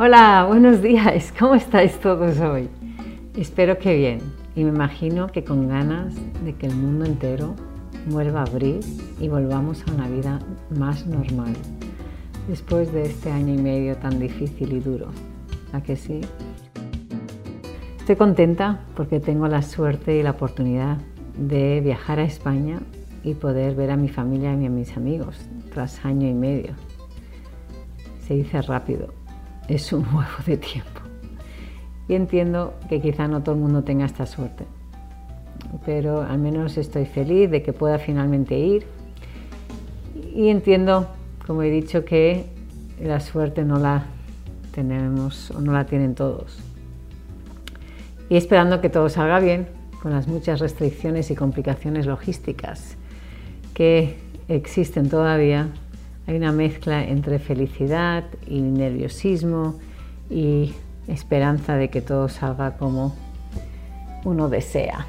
Hola, buenos días. ¿Cómo estáis todos hoy? Espero que bien y me imagino que con ganas de que el mundo entero vuelva a abrir y volvamos a una vida más normal después de este año y medio tan difícil y duro. ¿A que sí? Estoy contenta porque tengo la suerte y la oportunidad de viajar a España y poder ver a mi familia y a mis amigos tras año y medio. Se dice rápido, es un huevo de tiempo. Y entiendo que quizá no todo el mundo tenga esta suerte, pero al menos estoy feliz de que pueda finalmente ir. Y entiendo, como he dicho, que la suerte no la tenemos o no la tienen todos. Y esperando que todo salga bien, con las muchas restricciones y complicaciones logísticas que existen todavía, hay una mezcla entre felicidad y nerviosismo y esperanza de que todo salga como uno desea.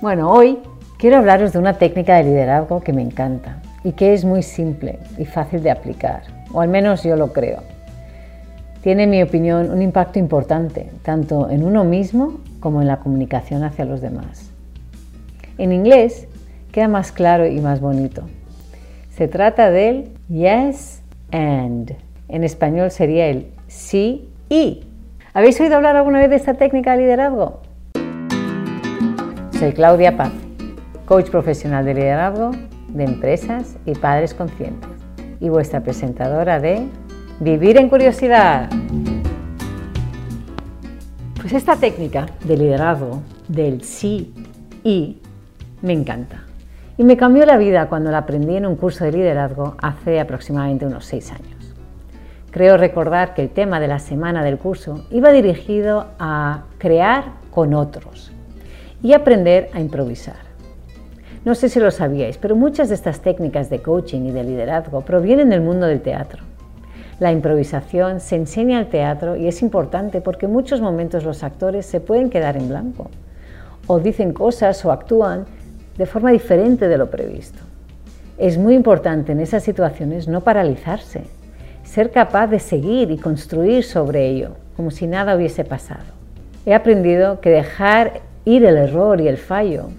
Bueno, hoy quiero hablaros de una técnica de liderazgo que me encanta y que es muy simple y fácil de aplicar, o al menos yo lo creo. Tiene, en mi opinión, un impacto importante, tanto en uno mismo como en la comunicación hacia los demás. En inglés queda más claro y más bonito. Se trata del yes and. En español sería el sí y. ¿Habéis oído hablar alguna vez de esta técnica de liderazgo? Soy Claudia Paz, coach profesional de liderazgo de empresas y padres conscientes y vuestra presentadora de Vivir en Curiosidad. Pues esta técnica de liderazgo del sí y me encanta. Y me cambió la vida cuando la aprendí en un curso de liderazgo hace aproximadamente unos seis años. Creo recordar que el tema de la semana del curso iba dirigido a crear con otros y aprender a improvisar. No sé si lo sabíais, pero muchas de estas técnicas de coaching y de liderazgo provienen del mundo del teatro. La improvisación se enseña al teatro y es importante porque en muchos momentos los actores se pueden quedar en blanco o dicen cosas o actúan de forma diferente de lo previsto. Es muy importante en esas situaciones no paralizarse, ser capaz de seguir y construir sobre ello, como si nada hubiese pasado. He aprendido que dejar ir el error y el fallo,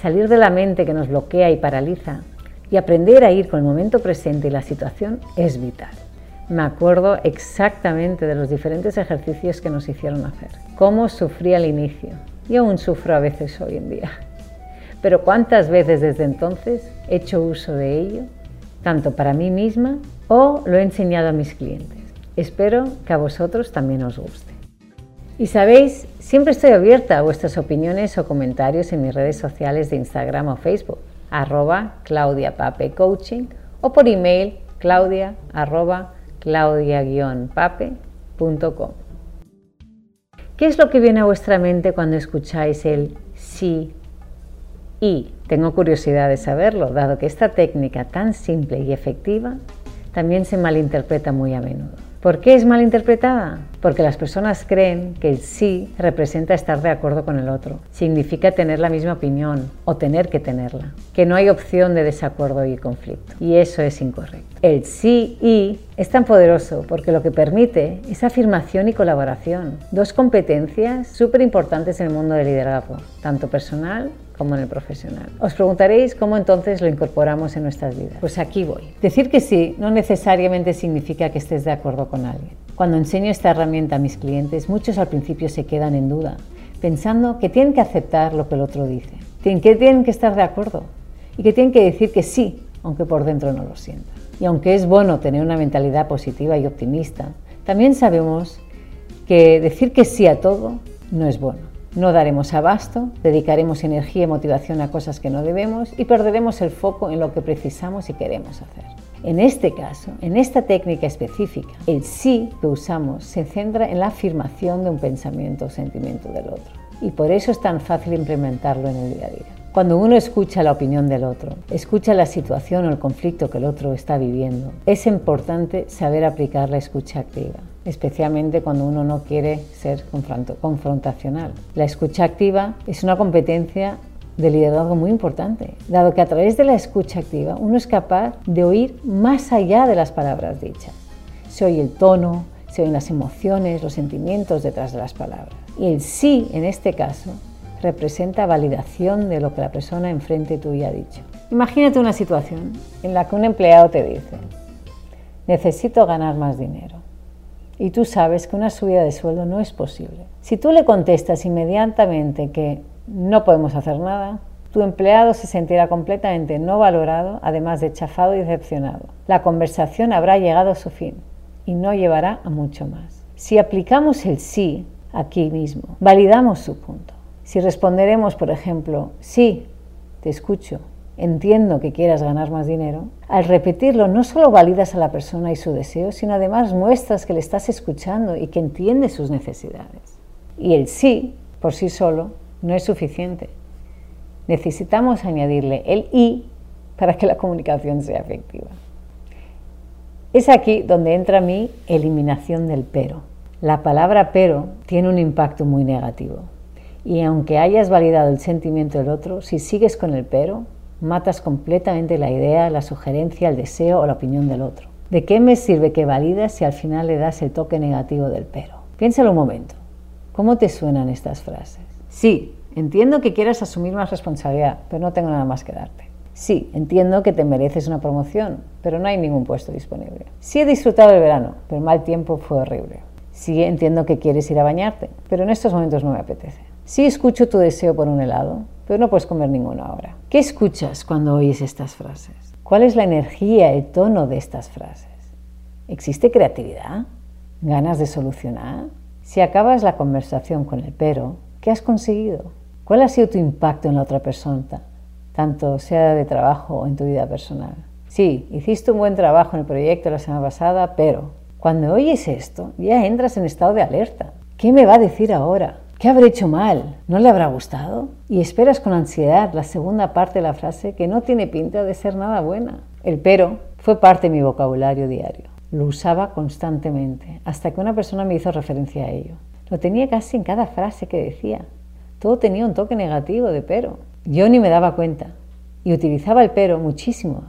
salir de la mente que nos bloquea y paraliza, y aprender a ir con el momento presente y la situación es vital. Me acuerdo exactamente de los diferentes ejercicios que nos hicieron hacer, cómo sufrí al inicio y aún sufro a veces hoy en día. Pero cuántas veces desde entonces he hecho uso de ello, tanto para mí misma o lo he enseñado a mis clientes. Espero que a vosotros también os guste. Y sabéis, siempre estoy abierta a vuestras opiniones o comentarios en mis redes sociales de Instagram o Facebook, arroba claudiapapecoaching o por email claudia arroba claudia-pape.com. ¿Qué es lo que viene a vuestra mente cuando escucháis el sí y tengo curiosidad de saberlo, dado que esta técnica tan simple y efectiva también se malinterpreta muy a menudo. ¿Por qué es malinterpretada? Porque las personas creen que el sí representa estar de acuerdo con el otro, significa tener la misma opinión o tener que tenerla, que no hay opción de desacuerdo y conflicto. Y eso es incorrecto. El sí y es tan poderoso porque lo que permite es afirmación y colaboración, dos competencias súper importantes en el mundo del liderazgo, tanto personal como en el profesional. Os preguntaréis cómo entonces lo incorporamos en nuestras vidas. Pues aquí voy. Decir que sí no necesariamente significa que estés de acuerdo con alguien. Cuando enseño esta herramienta a mis clientes, muchos al principio se quedan en duda, pensando que tienen que aceptar lo que el otro dice, que tienen que estar de acuerdo y que tienen que decir que sí, aunque por dentro no lo sientan. Y aunque es bueno tener una mentalidad positiva y optimista, también sabemos que decir que sí a todo no es bueno. No daremos abasto, dedicaremos energía y motivación a cosas que no debemos y perderemos el foco en lo que precisamos y queremos hacer. En este caso, en esta técnica específica, el sí que usamos se centra en la afirmación de un pensamiento o sentimiento del otro. Y por eso es tan fácil implementarlo en el día a día. Cuando uno escucha la opinión del otro, escucha la situación o el conflicto que el otro está viviendo, es importante saber aplicar la escucha activa especialmente cuando uno no quiere ser confrontacional. La escucha activa es una competencia de liderazgo muy importante, dado que a través de la escucha activa uno es capaz de oír más allá de las palabras dichas. se oye el tono, se oyen las emociones, los sentimientos detrás de las palabras. Y el sí, en este caso, representa validación de lo que la persona enfrente tuya ha dicho. Imagínate una situación en la que un empleado te dice, necesito ganar más dinero. Y tú sabes que una subida de sueldo no es posible. Si tú le contestas inmediatamente que no podemos hacer nada, tu empleado se sentirá completamente no valorado, además de chafado y decepcionado. La conversación habrá llegado a su fin y no llevará a mucho más. Si aplicamos el sí aquí mismo, validamos su punto. Si responderemos, por ejemplo, sí, te escucho, entiendo que quieras ganar más dinero, al repetirlo no solo validas a la persona y su deseo, sino además muestras que le estás escuchando y que entiendes sus necesidades. Y el sí, por sí solo, no es suficiente. Necesitamos añadirle el y para que la comunicación sea efectiva. Es aquí donde entra mi eliminación del pero. La palabra pero tiene un impacto muy negativo. Y aunque hayas validado el sentimiento del otro, si sigues con el pero, matas completamente la idea, la sugerencia, el deseo o la opinión del otro. ¿De qué me sirve que validas si al final le das el toque negativo del pero? Piénsalo un momento. ¿Cómo te suenan estas frases? Sí, entiendo que quieras asumir más responsabilidad, pero no tengo nada más que darte. Sí, entiendo que te mereces una promoción, pero no hay ningún puesto disponible. Sí he disfrutado el verano, pero mal tiempo fue horrible. Sí entiendo que quieres ir a bañarte, pero en estos momentos no me apetece. Sí escucho tu deseo por un helado, pero no puedes comer ninguno ahora. ¿Qué escuchas cuando oyes estas frases? ¿Cuál es la energía, el tono de estas frases? ¿Existe creatividad? ¿Ganas de solucionar? Si acabas la conversación con el pero, ¿qué has conseguido? ¿Cuál ha sido tu impacto en la otra persona, tanto sea de trabajo o en tu vida personal? Sí, hiciste un buen trabajo en el proyecto la semana pasada, pero cuando oyes esto ya entras en estado de alerta. ¿Qué me va a decir ahora? ¿Qué habré hecho mal? ¿No le habrá gustado? Y esperas con ansiedad la segunda parte de la frase que no tiene pinta de ser nada buena. El pero fue parte de mi vocabulario diario. Lo usaba constantemente, hasta que una persona me hizo referencia a ello. Lo tenía casi en cada frase que decía. Todo tenía un toque negativo de pero. Yo ni me daba cuenta. Y utilizaba el pero muchísimo.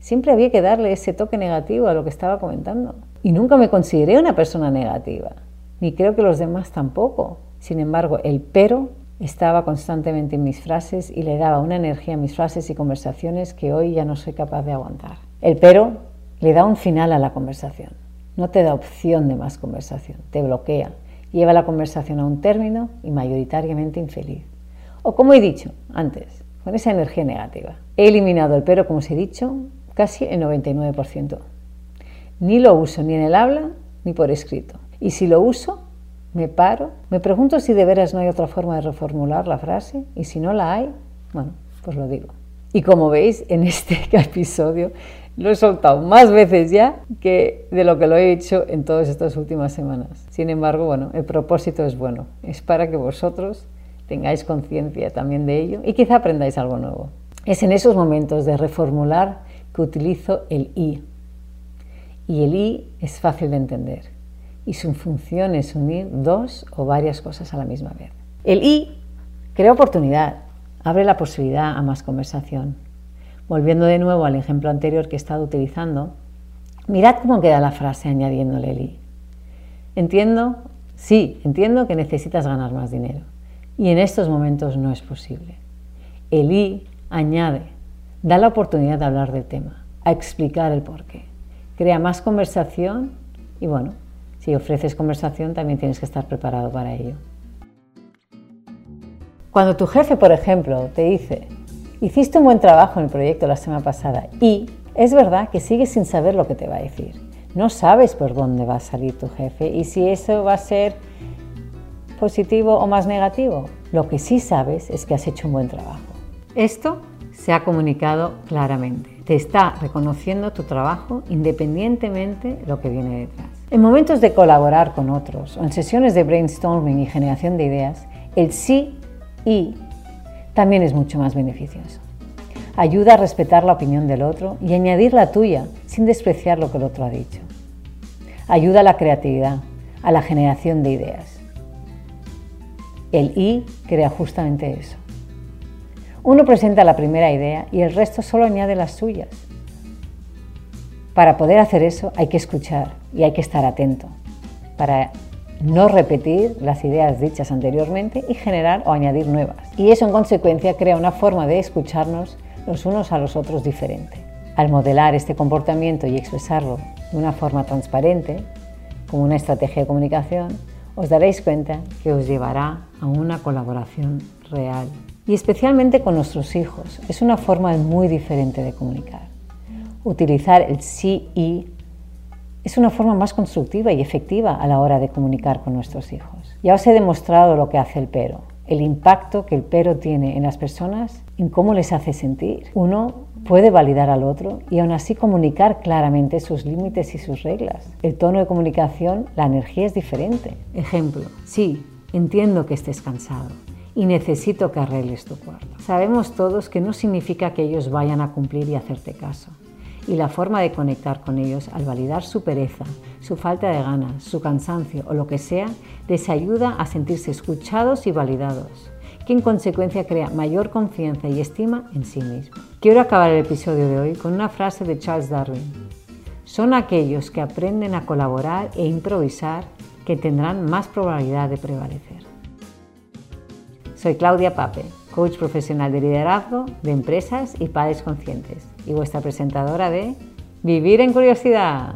Siempre había que darle ese toque negativo a lo que estaba comentando. Y nunca me consideré una persona negativa. Ni creo que los demás tampoco. Sin embargo, el pero estaba constantemente en mis frases y le daba una energía a mis frases y conversaciones que hoy ya no soy capaz de aguantar. El pero le da un final a la conversación. No te da opción de más conversación, te bloquea, lleva la conversación a un término y mayoritariamente infeliz. O como he dicho antes, con esa energía negativa. He eliminado el pero, como os he dicho, casi el 99%. Ni lo uso ni en el habla ni por escrito. Y si lo uso, me paro, me pregunto si de veras no hay otra forma de reformular la frase y si no la hay, bueno, pues lo digo. Y como veis, en este episodio lo he soltado más veces ya que de lo que lo he hecho en todas estas últimas semanas. Sin embargo, bueno, el propósito es bueno. Es para que vosotros tengáis conciencia también de ello y quizá aprendáis algo nuevo. Es en esos momentos de reformular que utilizo el I. Y el I es fácil de entender y su función es unir dos o varias cosas a la misma vez. El I crea oportunidad, abre la posibilidad a más conversación. Volviendo de nuevo al ejemplo anterior que he estado utilizando, mirad cómo queda la frase añadiéndole el I. Entiendo, sí, entiendo que necesitas ganar más dinero y en estos momentos no es posible. El I añade, da la oportunidad de hablar del tema, a explicar el porqué, crea más conversación y bueno, si ofreces conversación, también tienes que estar preparado para ello. Cuando tu jefe, por ejemplo, te dice, hiciste un buen trabajo en el proyecto la semana pasada y es verdad que sigues sin saber lo que te va a decir. No sabes por dónde va a salir tu jefe y si eso va a ser positivo o más negativo. Lo que sí sabes es que has hecho un buen trabajo. Esto se ha comunicado claramente. Te está reconociendo tu trabajo independientemente de lo que viene detrás. En momentos de colaborar con otros o en sesiones de brainstorming y generación de ideas, el sí y también es mucho más beneficioso. Ayuda a respetar la opinión del otro y añadir la tuya sin despreciar lo que el otro ha dicho. Ayuda a la creatividad, a la generación de ideas. El I crea justamente eso. Uno presenta la primera idea y el resto solo añade las suyas. Para poder hacer eso hay que escuchar y hay que estar atento para no repetir las ideas dichas anteriormente y generar o añadir nuevas. Y eso en consecuencia crea una forma de escucharnos los unos a los otros diferente. Al modelar este comportamiento y expresarlo de una forma transparente, como una estrategia de comunicación, os daréis cuenta que os llevará a una colaboración real. Y especialmente con nuestros hijos, es una forma muy diferente de comunicar. Utilizar el sí y es una forma más constructiva y efectiva a la hora de comunicar con nuestros hijos. Ya os he demostrado lo que hace el pero, el impacto que el pero tiene en las personas, en cómo les hace sentir. Uno puede validar al otro y aún así comunicar claramente sus límites y sus reglas. El tono de comunicación, la energía es diferente. Ejemplo, sí, entiendo que estés cansado y necesito que arregles tu cuarto. Sabemos todos que no significa que ellos vayan a cumplir y hacerte caso y la forma de conectar con ellos al validar su pereza, su falta de ganas, su cansancio o lo que sea, les ayuda a sentirse escuchados y validados, que en consecuencia crea mayor confianza y estima en sí mismo. Quiero acabar el episodio de hoy con una frase de Charles Darwin. Son aquellos que aprenden a colaborar e improvisar que tendrán más probabilidad de prevalecer. Soy Claudia Pape coach profesional de liderazgo de empresas y padres conscientes y vuestra presentadora de Vivir en Curiosidad.